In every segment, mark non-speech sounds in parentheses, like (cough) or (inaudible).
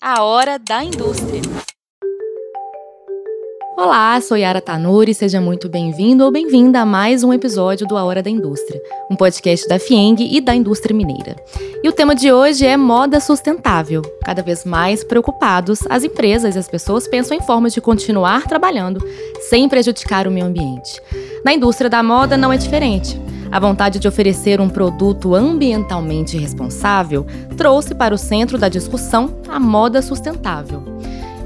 A Hora da Indústria. Olá, sou Yara Tanuri, seja muito bem-vindo ou bem-vinda a mais um episódio do A Hora da Indústria, um podcast da FIENG e da indústria mineira. E o tema de hoje é moda sustentável. Cada vez mais preocupados, as empresas e as pessoas pensam em formas de continuar trabalhando sem prejudicar o meio ambiente. Na indústria da moda não é diferente. A vontade de oferecer um produto ambientalmente responsável trouxe para o centro da discussão a moda sustentável.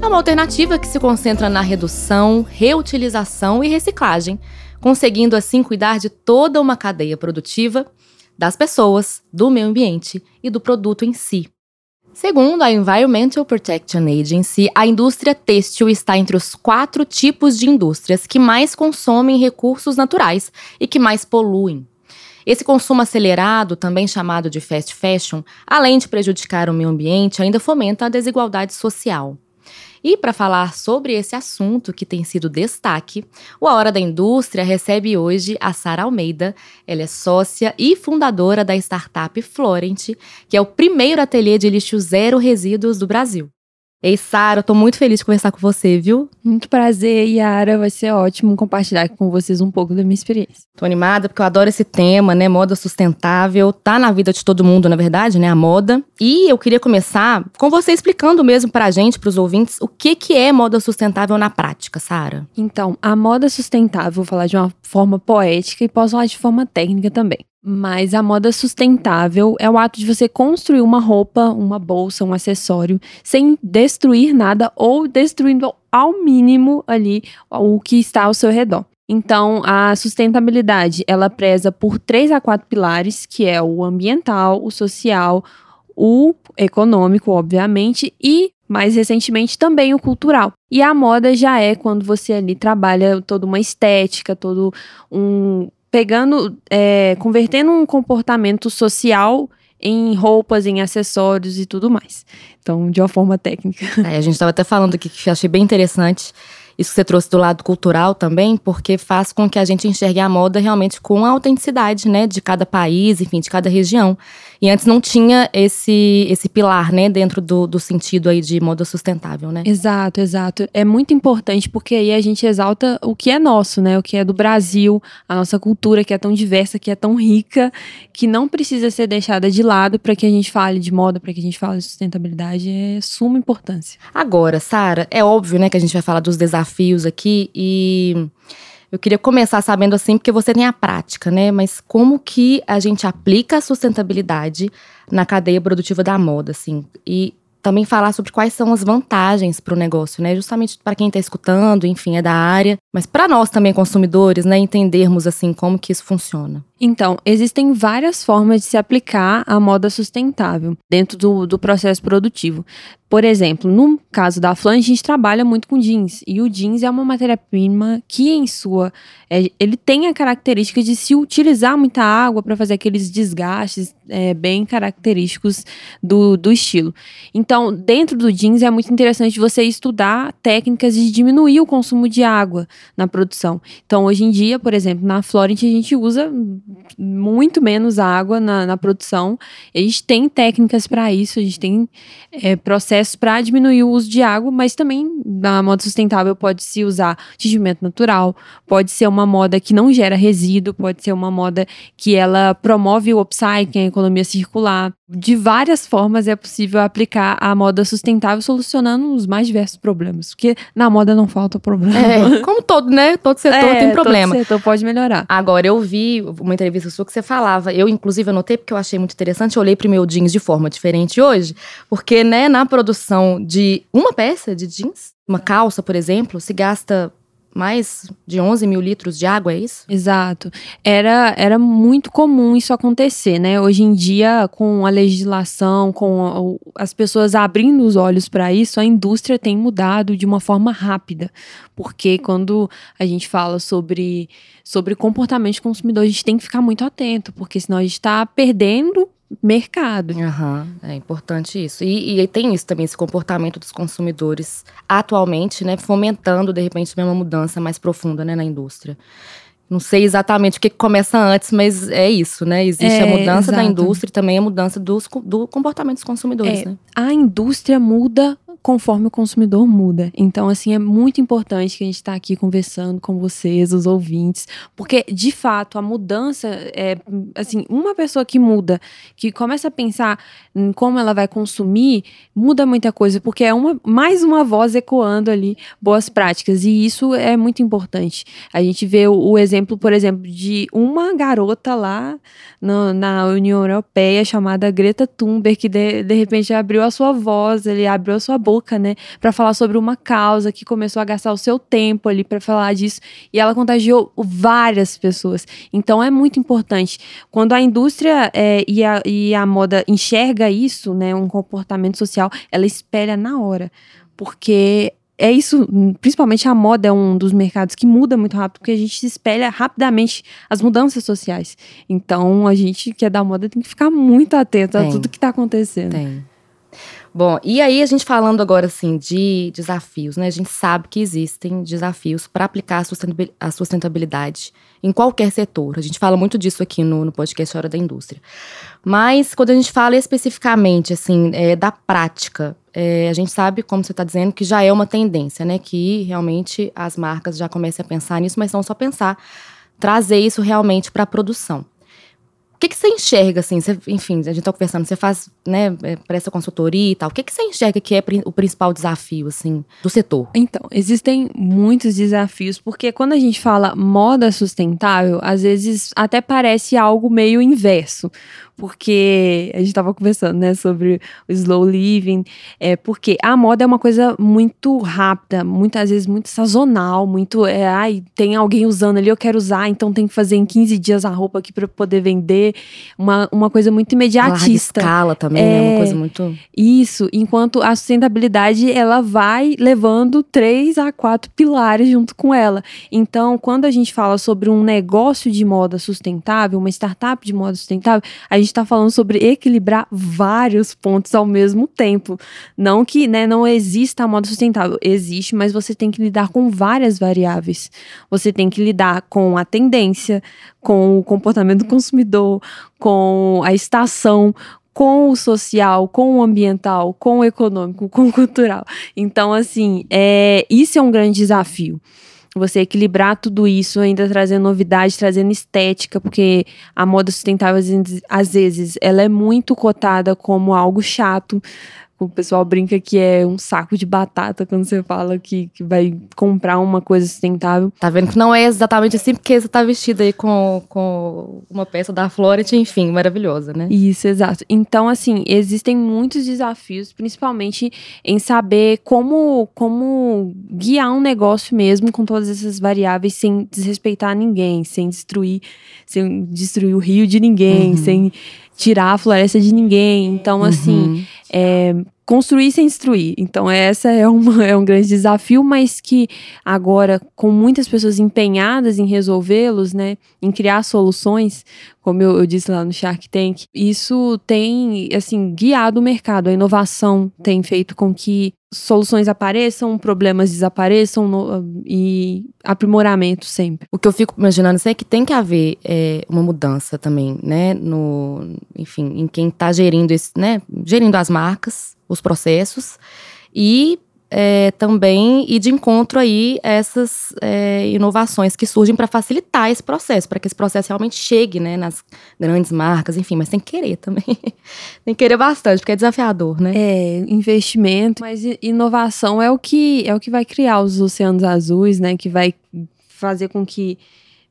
É uma alternativa que se concentra na redução, reutilização e reciclagem, conseguindo assim cuidar de toda uma cadeia produtiva, das pessoas, do meio ambiente e do produto em si. Segundo a Environmental Protection Agency, a indústria têxtil está entre os quatro tipos de indústrias que mais consomem recursos naturais e que mais poluem. Esse consumo acelerado, também chamado de fast fashion, além de prejudicar o meio ambiente, ainda fomenta a desigualdade social. E para falar sobre esse assunto que tem sido destaque, o A Hora da Indústria recebe hoje a Sara Almeida. Ela é sócia e fundadora da startup Florent, que é o primeiro ateliê de lixo zero resíduos do Brasil. Ei, Sara, eu tô muito feliz de conversar com você, viu? Muito prazer, Yara. Vai ser ótimo compartilhar com vocês um pouco da minha experiência. Tô animada porque eu adoro esse tema, né? Moda sustentável. Tá na vida de todo mundo, na verdade, né? A moda. E eu queria começar com você explicando mesmo pra gente, pros ouvintes, o que, que é moda sustentável na prática, Sara. Então, a moda sustentável, vou falar de uma forma poética e posso falar de forma técnica também. Mas a moda sustentável é o ato de você construir uma roupa, uma bolsa, um acessório, sem destruir nada ou destruindo ao mínimo ali o que está ao seu redor. Então, a sustentabilidade, ela preza por três a quatro pilares, que é o ambiental, o social, o econômico, obviamente, e mais recentemente também o cultural. E a moda já é quando você ali trabalha toda uma estética, todo um pegando, é, convertendo um comportamento social em roupas, em acessórios e tudo mais. Então, de uma forma técnica. (laughs) É, a gente estava até falando aqui que achei bem interessante isso que você trouxe do lado cultural também, porque faz com que a gente enxergue a moda realmente com a autenticidade, né, de cada país, enfim, de cada região. E antes não tinha esse, esse pilar, né, dentro do, do sentido aí de moda sustentável, né? Exato, exato. É muito importante porque aí a gente exalta o que é nosso, né, o que é do Brasil, a nossa cultura que é tão diversa, que é tão rica, que não precisa ser deixada de lado para que a gente fale de moda, para que a gente fale de sustentabilidade, é suma importância. Agora, Sara, é óbvio, né, que a gente vai falar dos desafios desafios aqui e eu queria começar sabendo assim, porque você tem a prática, né? Mas como que a gente aplica a sustentabilidade na cadeia produtiva da moda, assim? E também falar sobre quais são as vantagens para o negócio, né? Justamente para quem está escutando, enfim, é da área, mas para nós também consumidores, né, entendermos assim como que isso funciona. Então, existem várias formas de se aplicar a moda sustentável dentro do, do processo produtivo. Por exemplo, no caso da Flan, a gente trabalha muito com jeans. E o jeans é uma matéria-prima que, em sua. É, ele tem a característica de se utilizar muita água para fazer aqueles desgastes é, bem característicos do, do estilo. Então, dentro do jeans é muito interessante você estudar técnicas de diminuir o consumo de água na produção. Então, hoje em dia, por exemplo, na Florent, a gente usa muito menos água na, na produção. A gente tem técnicas para isso, a gente tem é, processos para diminuir o uso de água, mas também na moda sustentável pode se usar tingimento natural, pode ser uma moda que não gera resíduo, pode ser uma moda que ela promove o upcycling, a economia circular. De várias formas é possível aplicar a moda sustentável solucionando os mais diversos problemas, porque na moda não falta problema. É, como todo, né? Todo setor é, tem problema. Todo setor pode melhorar. Agora, eu vi uma entrevista sua que você falava, eu inclusive anotei porque eu achei muito interessante, eu olhei pro meu jeans de forma diferente hoje, porque, né, na produção produção de uma peça de jeans, uma calça, por exemplo, se gasta mais de 11 mil litros de água, é isso? Exato. Era, era muito comum isso acontecer, né? Hoje em dia, com a legislação, com as pessoas abrindo os olhos para isso, a indústria tem mudado de uma forma rápida. Porque quando a gente fala sobre, sobre comportamento de consumidor, a gente tem que ficar muito atento, porque senão a gente está perdendo mercado. Uhum, é importante isso. E, e, tem isso também, esse comportamento dos consumidores atualmente, né, fomentando, de repente, uma mudança mais profunda né, na indústria. Não sei exatamente o que começa antes, mas é isso, né? Existe é, a mudança exato. da indústria e também a mudança dos, do comportamento dos consumidores, é, né? A indústria muda conforme o consumidor muda. Então, assim, é muito importante que a gente está aqui conversando com vocês, os ouvintes, porque de fato a mudança é assim, uma pessoa que muda, que começa a pensar em como ela vai consumir, muda muita coisa, porque é uma mais uma voz ecoando ali boas práticas, e isso é muito importante. A gente vê o, o exemplo, por exemplo, de uma garota lá no, na União Europeia chamada Greta Thunberg, que de, de repente abriu a sua voz, ele abriu a sua boca, né, para falar sobre uma causa que começou a gastar o seu tempo ali para falar disso, e ela contagiou várias pessoas. Então é muito importante. Quando a indústria é, e, a, e a moda enxerga isso, né, um comportamento social, ela espelha na hora, porque é isso, principalmente a moda é um dos mercados que muda muito rápido, porque a gente se espelha rapidamente as mudanças sociais. Então, a gente que é da moda tem que ficar muito atento tem, a tudo que está acontecendo. Tem. Bom, e aí a gente falando agora assim de desafios, né? A gente sabe que existem desafios para aplicar a sustentabilidade em qualquer setor. A gente fala muito disso aqui no, no podcast Hora da Indústria. Mas quando a gente fala especificamente assim é, da prática, é, a gente sabe, como você está dizendo, que já é uma tendência, né? Que realmente as marcas já começam a pensar nisso, mas não só pensar, trazer isso realmente para a produção que, que você enxerga, assim? Você, enfim, a gente tá conversando, você faz, né, é, presta consultoria e tal. O que, que você enxerga que é o principal desafio, assim, do setor? Então, existem muitos desafios, porque quando a gente fala moda sustentável, às vezes até parece algo meio inverso porque a gente estava conversando, né, sobre o slow living, é, porque a moda é uma coisa muito rápida, muitas vezes muito sazonal, muito, é, ai, tem alguém usando ali, eu quero usar, então tem que fazer em 15 dias a roupa aqui para poder vender, uma, uma coisa muito imediatista. Uma escala também, é, uma coisa muito... Isso, enquanto a sustentabilidade, ela vai levando três a quatro pilares junto com ela. Então, quando a gente fala sobre um negócio de moda sustentável, uma startup de moda sustentável, a gente está falando sobre equilibrar vários pontos ao mesmo tempo. Não que né, não exista a moda sustentável, existe, mas você tem que lidar com várias variáveis. Você tem que lidar com a tendência, com o comportamento do consumidor, com a estação, com o social, com o ambiental, com o econômico, com o cultural. Então, assim, é, isso é um grande desafio você equilibrar tudo isso, ainda trazendo novidade, trazendo estética, porque a moda sustentável, às vezes, ela é muito cotada como algo chato, o pessoal brinca que é um saco de batata quando você fala que, que vai comprar uma coisa sustentável. Tá vendo que não é exatamente assim, porque você tá vestida aí com, com uma peça da Floret, enfim, maravilhosa, né? Isso, exato. Então, assim, existem muitos desafios, principalmente em saber como, como guiar um negócio mesmo com todas essas variáveis sem desrespeitar ninguém, sem destruir, sem destruir o rio de ninguém, uhum. sem tirar a floresta de ninguém. Então, assim, uhum. é, construir sem destruir. Então, essa é, uma, (laughs) é um grande desafio, mas que agora, com muitas pessoas empenhadas em resolvê-los, né, em criar soluções, como eu, eu, disse lá no Shark Tank, isso tem, assim, guiado o mercado. A inovação tem feito com que soluções apareçam, problemas desapareçam no, e aprimoramento sempre. O que eu fico imaginando assim, é que tem que haver é, uma mudança também, né, no, enfim, em quem está gerindo esse, né, gerindo as marcas, os processos e é, também ir de encontro aí essas é, inovações que surgem para facilitar esse processo, para que esse processo realmente chegue né, nas grandes marcas, enfim, mas tem que querer também. (laughs) tem que querer bastante, porque é desafiador, né? É, investimento, mas inovação é o que é o que vai criar os oceanos azuis, né? Que vai fazer com que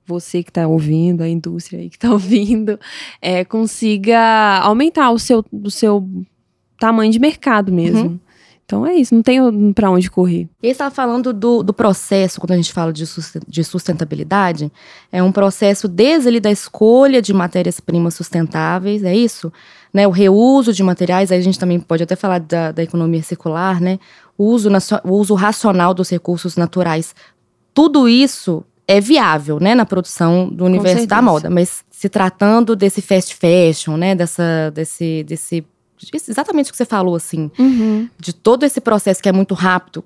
você que está ouvindo, a indústria aí que está (laughs) ouvindo, é, consiga aumentar o seu, o seu tamanho de mercado mesmo. Uhum. Então é isso, não tem para onde correr. E estava falando do, do processo, quando a gente fala de, de sustentabilidade, é um processo desde ali da escolha de matérias-primas sustentáveis, é isso? Né, o reuso de materiais, aí a gente também pode até falar da, da economia circular, né? O uso, o uso racional dos recursos naturais. Tudo isso é viável, né, na produção do universo da moda, mas se tratando desse fast fashion, né, dessa, desse, desse exatamente o que você falou, assim, uhum. de todo esse processo que é muito rápido.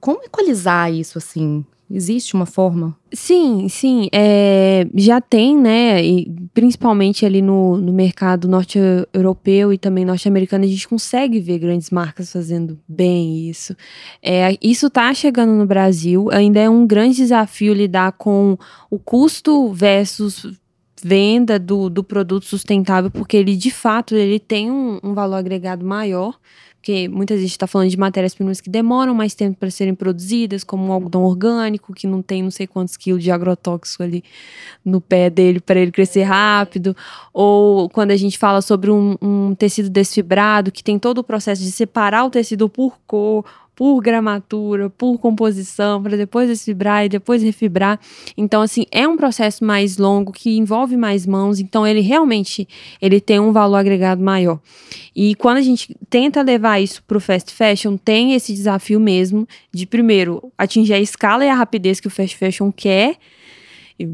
Como equalizar isso, assim? Existe uma forma? Sim, sim. É, já tem, né? E principalmente ali no, no mercado norte-europeu e também norte-americano, a gente consegue ver grandes marcas fazendo bem isso. É, isso está chegando no Brasil. Ainda é um grande desafio lidar com o custo versus venda do, do produto sustentável, porque ele de fato ele tem um, um valor agregado maior porque muitas vezes está falando de matérias-primas que demoram mais tempo para serem produzidas, como um algodão orgânico, que não tem não sei quantos quilos de agrotóxico ali no pé dele para ele crescer rápido, ou quando a gente fala sobre um, um tecido desfibrado, que tem todo o processo de separar o tecido por cor, por gramatura, por composição, para depois desfibrar e depois refibrar. Então, assim, é um processo mais longo que envolve mais mãos, então ele realmente ele tem um valor agregado maior. E quando a gente tenta levar isso para o fast fashion, tem esse desafio mesmo de primeiro atingir a escala e a rapidez que o fast fashion quer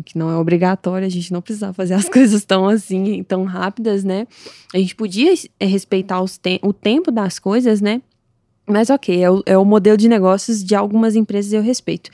que não é obrigatório, a gente não precisa fazer as (laughs) coisas tão assim, tão rápidas, né? A gente podia eh, respeitar te o tempo das coisas, né? Mas ok, é o, é o modelo de negócios de algumas empresas eu respeito.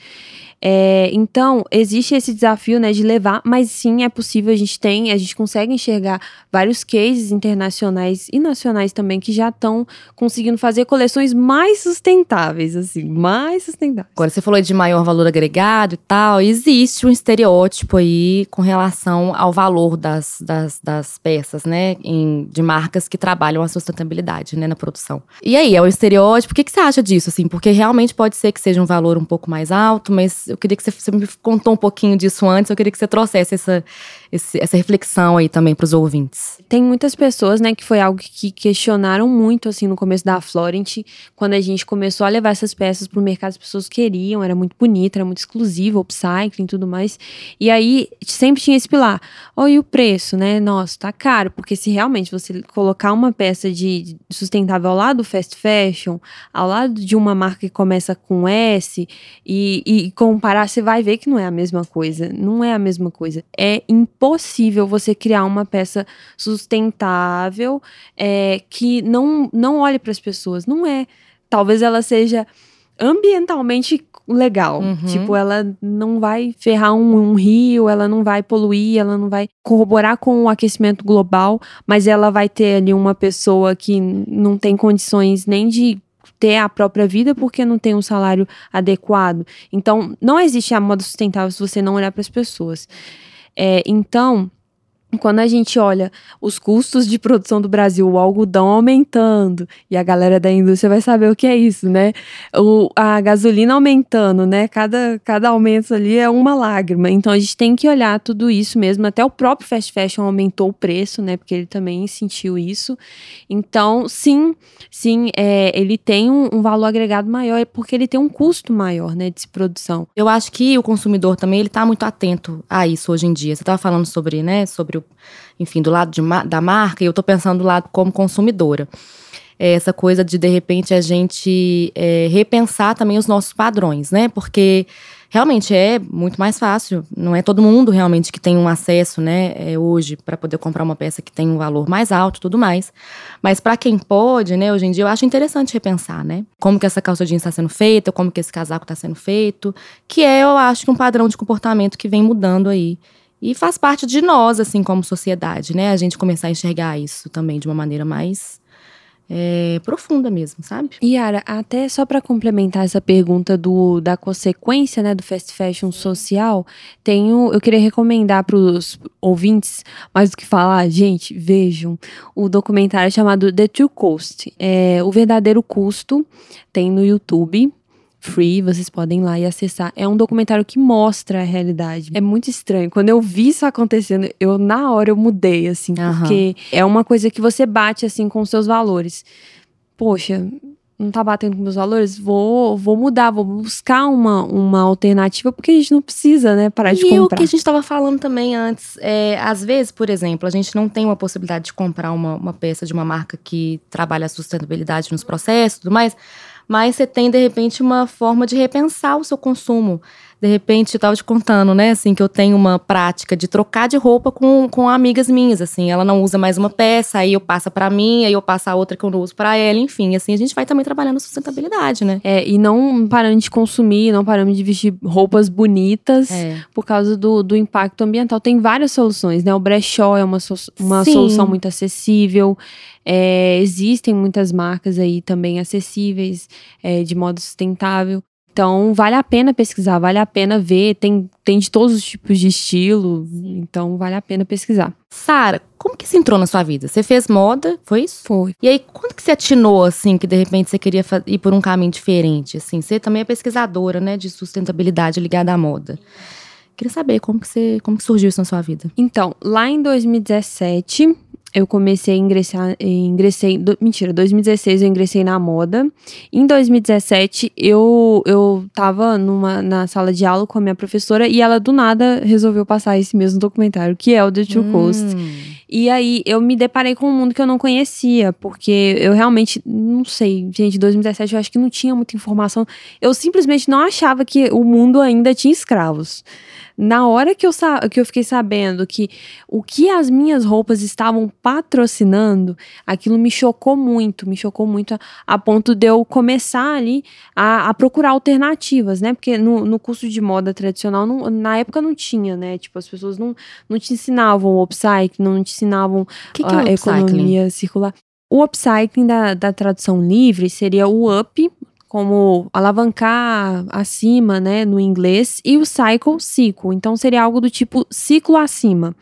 É, então, existe esse desafio né, de levar, mas sim é possível, a gente tem, a gente consegue enxergar vários cases internacionais e nacionais também que já estão conseguindo fazer coleções mais sustentáveis, assim, mais sustentáveis. Agora, você falou de maior valor agregado e tal, existe um estereótipo aí com relação ao valor das, das, das peças, né, em, de marcas que trabalham a sustentabilidade, né, na produção. E aí, é o estereótipo, o que, que você acha disso, assim, porque realmente pode ser que seja um valor um pouco mais alto, mas eu queria que você, você, me contou um pouquinho disso antes, eu queria que você trouxesse essa, esse, essa reflexão aí também para os ouvintes. Tem muitas pessoas, né, que foi algo que questionaram muito, assim, no começo da Florent, quando a gente começou a levar essas peças para o mercado, as pessoas queriam, era muito bonita, era muito exclusiva, upcycling e tudo mais. E aí, sempre tinha esse pilar. Oh, e o preço, né? Nossa, tá caro, porque se realmente você colocar uma peça de sustentável ao lado do fast fashion, ao lado de uma marca que começa com S e, e comparar, você vai ver que não é a mesma coisa. Não é a mesma coisa. É impossível você criar uma peça sustentável é, que não, não olhe para as pessoas. Não é. Talvez ela seja ambientalmente legal. Uhum. Tipo, ela não vai ferrar um, um, rio, ela não vai poluir, ela não vai corroborar com o aquecimento global, mas ela vai ter ali uma pessoa que não tem condições nem de ter a própria vida porque não tem um salário adequado. Então, não existe a moda sustentável se você não olhar para as pessoas. É, então, quando a gente olha os custos de produção do Brasil, o algodão aumentando, e a galera da indústria vai saber o que é isso, né? O, a gasolina aumentando, né? Cada, cada aumento ali é uma lágrima. Então a gente tem que olhar tudo isso mesmo. Até o próprio fast fashion aumentou o preço, né? Porque ele também sentiu isso. Então, sim, sim, é, ele tem um, um valor agregado maior, porque ele tem um custo maior, né? De produção. Eu acho que o consumidor também ele está muito atento a isso hoje em dia. Você estava falando sobre, né? Sobre o enfim, do lado de, da marca, e eu estou pensando do lado como consumidora. É essa coisa de, de repente, a gente é, repensar também os nossos padrões, né? Porque realmente é muito mais fácil. Não é todo mundo realmente que tem um acesso, né, é, hoje, para poder comprar uma peça que tem um valor mais alto e tudo mais. Mas para quem pode, né, hoje em dia, eu acho interessante repensar, né? Como que essa calça jeans está sendo feita, como que esse casaco está sendo feito, que é, eu acho, um padrão de comportamento que vem mudando aí e faz parte de nós, assim, como sociedade, né? A gente começar a enxergar isso também de uma maneira mais é, profunda mesmo, sabe? Yara, até só para complementar essa pergunta do, da consequência, né, do fast fashion social, tenho, eu queria recomendar para os ouvintes, mais do que falar, gente, vejam o documentário chamado The True Cost, é o verdadeiro custo, tem no YouTube free, vocês podem ir lá e acessar. É um documentário que mostra a realidade. É muito estranho. Quando eu vi isso acontecendo, eu na hora eu mudei assim, uhum. porque é uma coisa que você bate assim com seus valores. Poxa, não tá batendo com meus valores, vou, vou mudar, vou buscar uma, uma alternativa, porque a gente não precisa, né, parar e de comprar. E o que a gente estava falando também antes, é, às vezes, por exemplo, a gente não tem uma possibilidade de comprar uma, uma peça de uma marca que trabalha a sustentabilidade nos processos e tudo mais, mas você tem, de repente, uma forma de repensar o seu consumo. De repente, eu tava te contando, né, assim, que eu tenho uma prática de trocar de roupa com, com amigas minhas, assim. Ela não usa mais uma peça, aí eu passo para mim, aí eu passo a outra que eu não uso para ela, enfim. Assim, a gente vai também trabalhando sustentabilidade, né? É, e não parando de consumir, não parando de vestir roupas bonitas É. por causa do, do impacto ambiental. Tem várias soluções, né? O brechó é uma, so- uma Sim. solução muito acessível. É, existem muitas marcas aí também acessíveis, é, de modo sustentável. Então, vale a pena pesquisar, vale a pena ver. Tem, tem de todos os tipos de estilo, então vale a pena pesquisar. Sara, como que isso entrou na sua vida? Você fez moda, foi isso? Foi. E aí, quando que você atinou, assim, que de repente você queria ir por um caminho diferente, assim? Você também é pesquisadora, né, de sustentabilidade ligada à moda. Queria saber como que, você, como que surgiu isso na sua vida. Então, lá em 2017, eu comecei a ingressar. Ingressei. do- mentira, 2016 eu ingressei na moda. Em 2017, eu, eu tava numa, na sala de aula com a minha professora e ela do nada resolveu passar esse mesmo documentário, que é o The True. Hum. E aí eu me deparei com um mundo que eu não conhecia, porque eu realmente não sei, gente, 2017 eu acho que não tinha muita informação. Eu simplesmente não achava que o mundo ainda tinha escravos. Na hora que eu, que eu fiquei sabendo que o que as minhas roupas estavam patrocinando, aquilo me chocou muito, me chocou muito a, a ponto de eu começar ali a, a procurar alternativas, né? Porque no, no curso de moda tradicional, não- na época não tinha, né? Tipo, as pessoas não, não te ensinavam o upcycling, não te ensinavam que, que a é upcycling? economia circular. O upcycling da, da tradução livre seria o up, como alavancar acima, né, no inglês, e o cycle, ciclo. Então seria algo do tipo ciclo acima.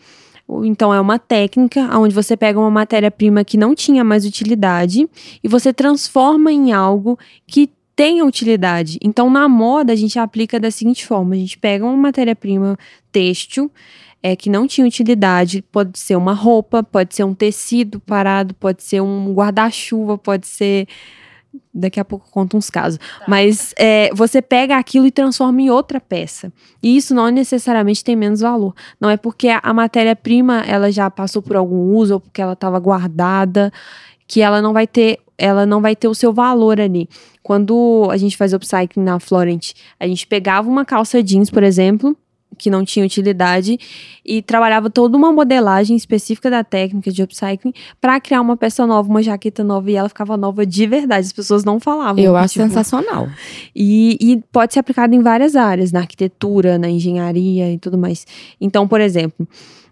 Então é uma técnica onde você pega uma matéria-prima que não tinha mais utilidade e você transforma em algo que tenha utilidade. Então na moda a gente aplica da seguinte forma: a gente pega uma matéria-prima têxtil é, que não tinha utilidade. Pode ser uma roupa, pode ser um tecido parado, pode ser um guarda-chuva, pode ser. Daqui a pouco eu conto uns casos. Mas é, você pega aquilo e transforma em outra peça. E isso não necessariamente tem menos valor. Não é porque a, a matéria-prima ela já passou por algum uso ou porque ela estava guardada que ela não vai ter ela não vai ter o seu valor ali. Quando a gente faz upcycling na Florent, a gente pegava uma calça jeans, por exemplo, que não tinha utilidade e trabalhava toda uma modelagem específica da técnica de upcycling para criar uma peça nova, uma jaqueta nova e ela ficava nova de verdade. As pessoas não falavam. Eu acho tipo, sensacional. e, e pode ser aplicado em várias áreas, na arquitetura, na engenharia e tudo mais. Então, por exemplo,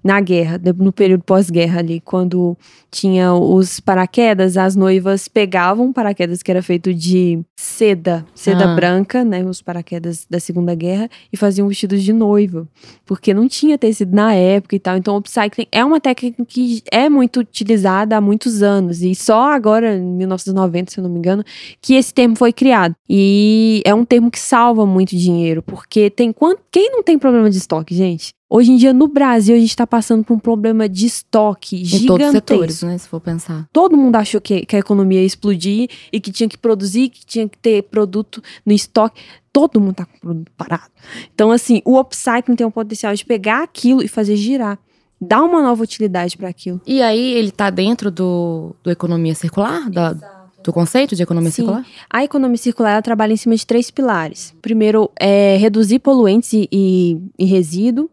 na guerra, no período pós-guerra ali, quando tinha os paraquedas, as noivas pegavam paraquedas que era feito de seda, seda Ah. branca, né, os paraquedas da Segunda Guerra, e faziam vestidos de noiva, porque não tinha tecido na época e tal. Então, o upcycling é uma técnica que é muito utilizada há muitos anos, e só agora, em 1990, se eu não me engano, que esse termo foi criado. E é um termo que salva muito dinheiro, porque tem quem não tem problema de estoque, gente? Hoje em dia, no Brasil, a gente tá passando por um problema de estoque Em gigantesco. todos os setores, né, se for pensar. Todo mundo achou que, que a economia ia explodir e que tinha que produzir, que tinha que ter produto no estoque. Todo mundo tá com produto parado. Então, assim, o upcycling tem o potencial de pegar aquilo e fazer girar. Dar uma nova utilidade para aquilo. E aí, ele tá dentro do, do economia circular? Da, do conceito de economia Sim. circular? A economia circular trabalha em cima de três pilares. Primeiro é reduzir poluentes e, e, e resíduo.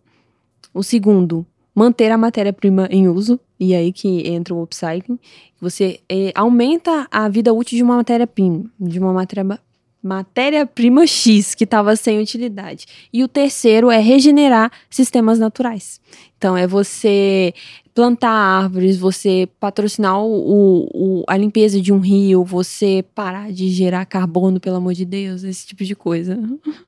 O segundo, manter a matéria-prima em uso. E aí que entra o upcycling. Você eh, aumenta a vida útil de uma matéria-prima, de uma matéria matéria-prima X que estava sem utilidade. E o terceiro é regenerar sistemas naturais. Então é você plantar árvores, você patrocinar o, o- a limpeza de um rio, você parar de gerar carbono, pelo amor de Deus, esse tipo de coisa.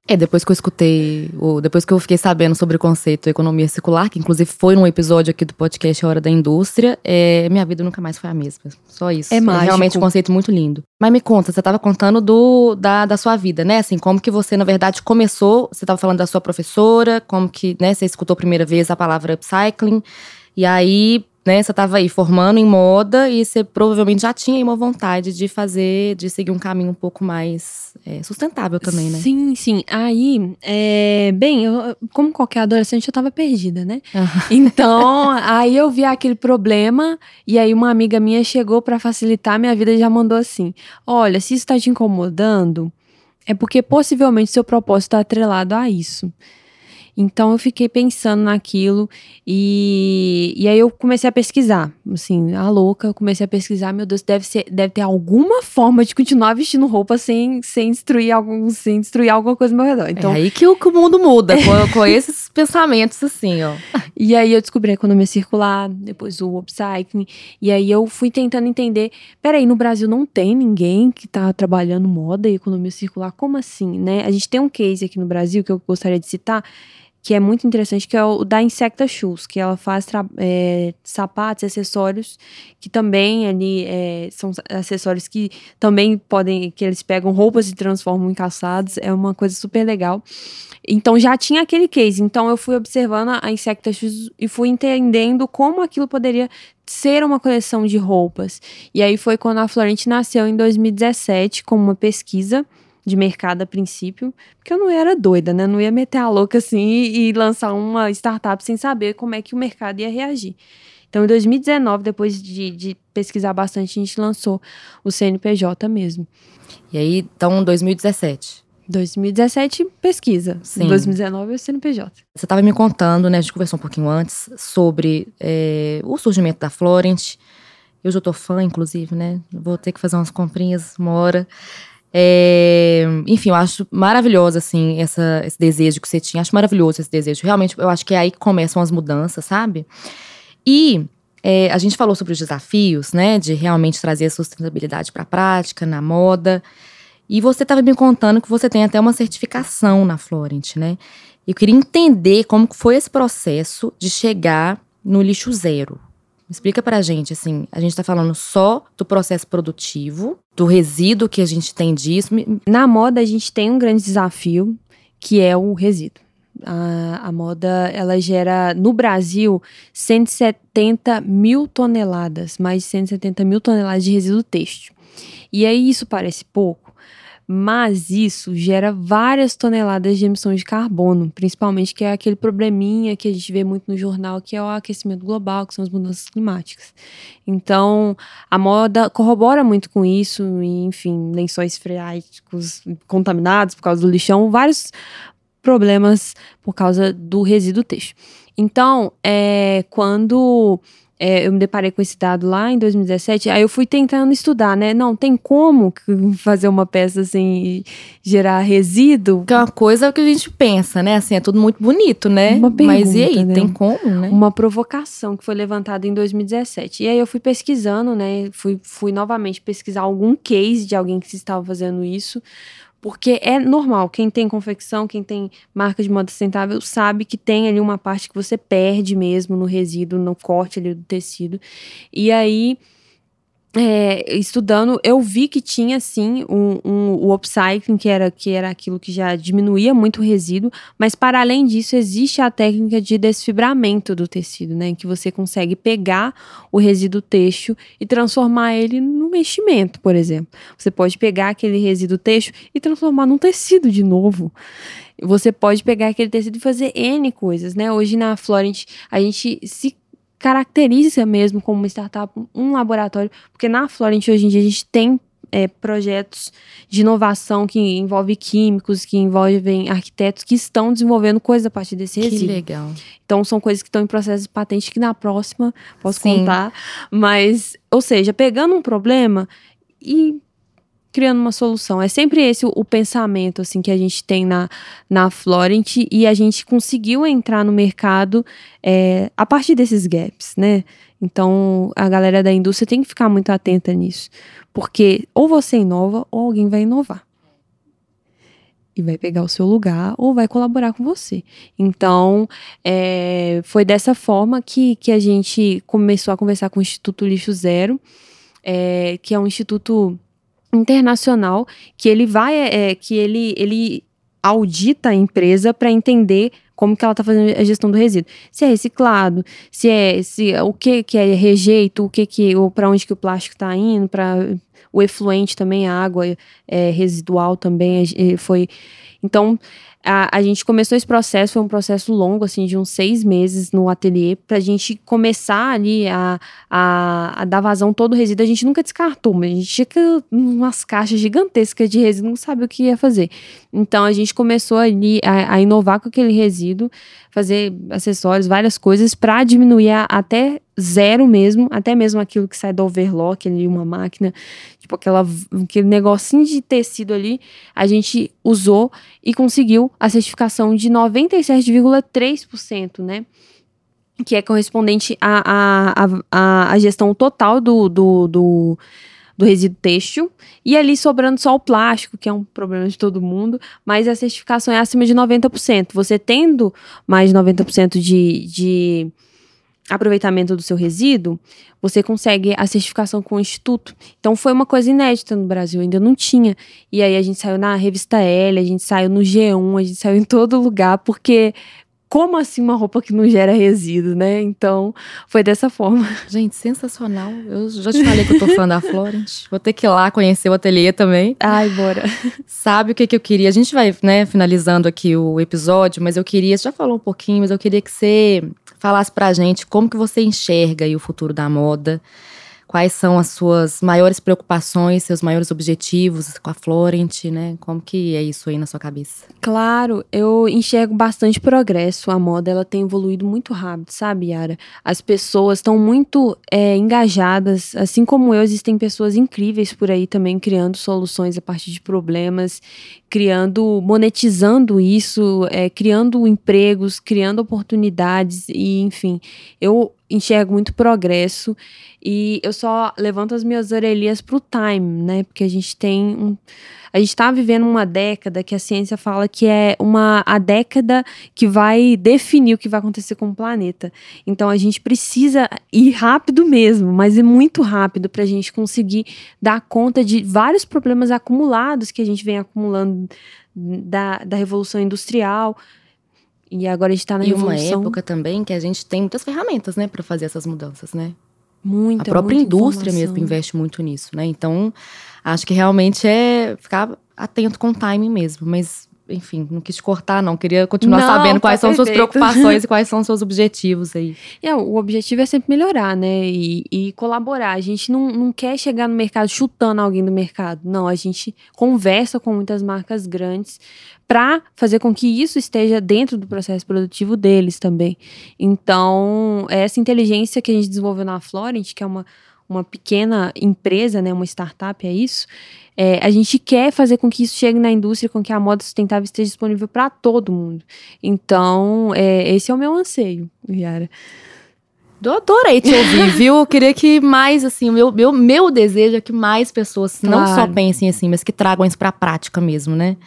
É, depois que eu escutei, o- depois que eu fiquei sabendo sobre o conceito economia circular, que inclusive foi num episódio aqui do podcast Hora da Indústria, é, minha vida nunca mais foi a mesma. Só isso. É mágico. realmente um conceito muito lindo. Mas me conta, você estava contando do, da, da sua vida, né? Assim, como que você, na verdade, começou, você estava falando da sua professora, como que, né, você escutou a primeira vez a palavra upcycling, e aí, né, você estava aí formando em moda e você provavelmente já tinha aí uma vontade de fazer, de seguir um caminho um pouco mais é, sustentável também, né? Sim, sim. Aí, é, bem, eu, como qualquer adolescente, eu tava perdida, né? Aham. (laughs) Então, aí eu vi aquele problema e aí uma amiga minha chegou pra facilitar a minha vida e já mandou assim: "Olha, se isso tá te incomodando, É porque possivelmente seu propósito está atrelado a isso. Então eu fiquei pensando naquilo e, e aí eu comecei a pesquisar, assim, a louca, eu comecei a pesquisar, meu Deus, deve, ser, deve ter alguma forma de continuar vestindo roupa sem, sem destruir algum, sem destruir alguma coisa ao meu redor. Então, é aí que o, que o mundo muda, com, (laughs) com esses pensamentos assim, ó. E aí eu descobri a economia circular, depois o upcycling, e aí eu fui tentando entender, peraí, no Brasil não tem ninguém que tá trabalhando moda e economia circular, como assim, né? A gente tem um case aqui no Brasil que eu gostaria de citar, que é muito interessante, que é o da Insecta Shoes, que ela faz é, sapatos, acessórios, que também ali é, são acessórios que também podem, que eles pegam roupas e transformam em calçados, é uma coisa super legal. Então já tinha aquele case, então eu fui observando a Insecta Shoes e fui entendendo como aquilo poderia ser uma coleção de roupas. E aí foi quando a Florente nasceu em 2017 com uma pesquisa de mercado a princípio, porque eu não era doida, né? Não ia meter a louca assim e, lançar uma startup sem saber como é que o mercado ia reagir. Então, em 2019, depois de, de pesquisar bastante, a gente lançou o CNPJ mesmo. E aí, então, 2017? 2017, pesquisa. Sim. Em 2019, é o CNPJ. Você estava me contando, né? A gente conversou um pouquinho antes sobre é, o surgimento da Florent. Eu já tô fã, inclusive, né? Vou ter que fazer umas comprinhas uma hora. É, enfim, eu acho maravilhoso, assim, essa, esse desejo que você tinha. Acho maravilhoso esse desejo. Realmente, eu acho que é aí que começam as mudanças, sabe? E é, a gente falou sobre os desafios, né, de realmente trazer a sustentabilidade para a prática, na moda. E você estava me contando que você tem até uma certificação na Florent, né? Eu queria entender como foi esse processo de chegar no lixo zero. Explica pra gente, assim, a gente tá falando só do processo produtivo, do resíduo que a gente tem disso. Na moda, a gente tem um grande desafio, que é o resíduo. A, a moda, ela gera, no Brasil, 170 mil toneladas, mais de 170 mil toneladas de resíduo têxtil. E aí isso parece pouco, mas isso gera várias toneladas de emissões de carbono, principalmente que é aquele probleminha que a gente vê muito no jornal, que é o aquecimento global, que são as mudanças climáticas. Então, a moda corrobora muito com isso, e, enfim, lençóis freáticos contaminados por causa do lixão, vários problemas por causa do resíduo têxtil. Então, é, quando é, eu me deparei com esse dado lá em 2017, aí eu fui tentando estudar, né? Não, tem como (laughs) fazer uma peça assim gerar resíduo? Que é uma coisa que a gente pensa, né? Assim, é tudo muito bonito, né? Uma pergunta, Mas e aí, né? tem como, né? Uma provocação que foi levantada em 2017. E aí eu fui pesquisando, né? Fui, fui novamente pesquisar algum case de alguém que estava fazendo isso. Porque é normal, quem tem confecção, quem tem marca de moda sustentável, sabe que tem ali uma parte que você perde mesmo no resíduo, no corte ali do tecido. E aí é, estudando, eu vi que tinha sim um, um, o upcycling, que era, que era aquilo que já diminuía muito o resíduo, mas para além disso, existe a técnica de desfibramento do tecido, né? Que você consegue pegar o resíduo têxtil e transformar ele num vestimento, por exemplo. Você pode pegar aquele resíduo têxtil e transformar num tecido de novo. Você pode pegar aquele tecido e fazer N coisas, né? Hoje na Florent a gente se caracteriza mesmo como uma startup, um laboratório, porque na Florent hoje em dia a gente tem é, projetos de inovação que envolvem químicos, que envolvem arquitetos que estão desenvolvendo coisas a partir desse resíduo. Que legal. Então são coisas que estão em processo de patente que na próxima posso Sim. contar. Mas, ou seja, pegando um problema e criando uma solução. É sempre esse o, o, pensamento assim que a gente tem na, na Florent e a gente conseguiu entrar no mercado é, a partir desses gaps, né? Então a galera da indústria tem que ficar muito atenta nisso, porque ou você inova ou alguém vai inovar. E vai pegar o seu lugar ou vai colaborar com você. Então, é, foi dessa forma que, que a gente começou a conversar com o Instituto Lixo Zero, é, que é um instituto internacional que ele vai é, que ele ele audita a empresa para entender como que ela está fazendo a gestão do resíduo. Se é reciclado, se é se o que que é rejeito, o que que ou para onde que o plástico está indo, para o efluente também, a água é, residual também é, foi. Então, a, a gente começou esse processo, foi um processo longo, assim, de uns seis meses no ateliê, para a gente começar ali a, a, a, dar vazão todo o resíduo. A gente nunca descartou, mas a gente tinha umas caixas gigantescas de resíduo, não sabia o que ia fazer. Então a gente começou ali a, a inovar com aquele resíduo, fazer acessórios, várias coisas, para diminuir a, até zero mesmo, até mesmo aquilo que sai do overlock ali, uma máquina, tipo aquela, aquele negocinho de tecido ali, a gente usou e conseguiu a certificação de 97,3%, né? Que é correspondente à, à, à, gestão total do, do, do do resíduo têxtil e ali sobrando só o plástico, que é um problema de todo mundo, mas a certificação é acima de 90%. Você tendo mais de 90% de, de aproveitamento do seu resíduo, você consegue a certificação com o Instituto. Então foi uma coisa inédita no Brasil, ainda não tinha. E aí a gente saiu na revista L, a gente saiu no G1, a gente saiu em todo lugar, porque como assim uma roupa que não gera resíduo, né? Então, foi dessa forma. Gente, sensacional. Eu já te falei que eu tô fã da Florence. Vou ter que ir lá conhecer o ateliê também. Ai, bora. Sabe o que, que eu queria? A gente vai, né, finalizando aqui o episódio, mas eu queria, você já falou um pouquinho, mas eu queria que você falasse pra gente como que você enxerga o futuro da moda quais são as suas maiores preocupações, seus maiores objetivos com a Florent, né? Como que é isso aí na sua cabeça? Claro, eu enxergo bastante progresso. A moda ela tem evoluído muito rápido, sabe, Yara? As pessoas estão muito é, engajadas, assim como eu, existem pessoas incríveis por aí também criando soluções a partir de problemas, criando, monetizando isso, é, criando empregos, criando oportunidades e, enfim, eu enxergo muito progresso e eu só levanto as minhas orelhas pro time, né? Porque a gente tem um, a gente está vivendo uma década que a ciência fala que é uma a década que vai definir o que vai acontecer com o planeta. Então a gente precisa ir rápido mesmo, mas é muito rápido para a gente conseguir dar conta de vários problemas acumulados que a gente vem acumulando da, da revolução industrial, e agora a gente tá na e revolução. E uma época também que a gente tem muitas ferramentas, né, para fazer essas mudanças, né? Muita, A própria muita indústria informação. mesmo investe muito nisso, né? Então, acho que realmente é ficar atento com o timing mesmo. Mas, enfim, não quis cortar, não. Queria continuar Não, sabendo tá quais são suas preocupações (laughs) e quais são seus objetivos aí. É, o objetivo é sempre melhorar, né? E, e colaborar. A gente não, não quer chegar no mercado chutando alguém do mercado. Não, a gente conversa com muitas marcas grandes para fazer com que isso esteja dentro do processo produtivo deles também. Então, essa inteligência que a gente desenvolveu na Florent, que é uma, uma pequena empresa, né, uma startup, é isso. É, a gente quer fazer com que isso chegue na indústria, com que a moda sustentável esteja disponível para todo mundo. Então, é, esse é o meu anseio, Yara. Eu adorei te ouvir, (laughs) viu? Eu queria que mais, assim, o meu, meu, meu desejo é que mais pessoas não só Claro. pensem assim, mas que tragam isso pra prática mesmo, né?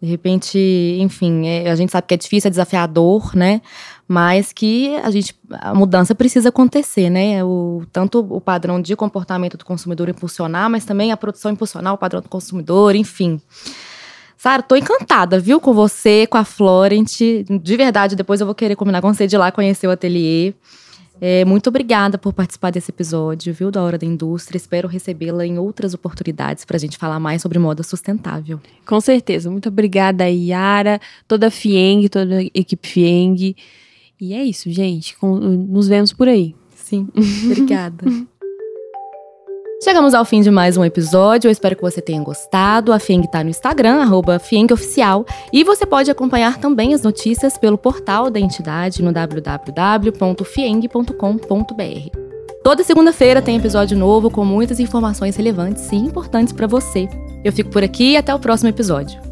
De repente, enfim, é, a gente sabe que é difícil, é desafiador, né? Mas que a gente, a mudança precisa acontecer, né? O, tanto o padrão de comportamento do consumidor impulsionar, mas também a produção impulsionar o padrão do consumidor, enfim. Sara, tô encantada, viu, com você, com a Florent. De verdade, depois eu vou querer combinar com você de ir lá conhecer o ateliê. É, muito obrigada por participar desse episódio, viu, da Hora da Indústria. Espero recebê-la em outras oportunidades para a gente falar mais sobre moda sustentável. Com certeza. Muito obrigada, Yara, toda a Fieng, toda a equipe Fieng. E é isso, gente. Nos vemos por aí. Sim, (laughs) obrigada. (laughs) Chegamos ao fim de mais um episódio. Eu espero que você tenha gostado. A Fieng tá no Instagram, arroba. E você pode acompanhar também as notícias pelo portal da entidade no www.fieng.com.br. Toda segunda-feira tem episódio novo com muitas informações relevantes e importantes para você. Eu fico por aqui e até o próximo episódio.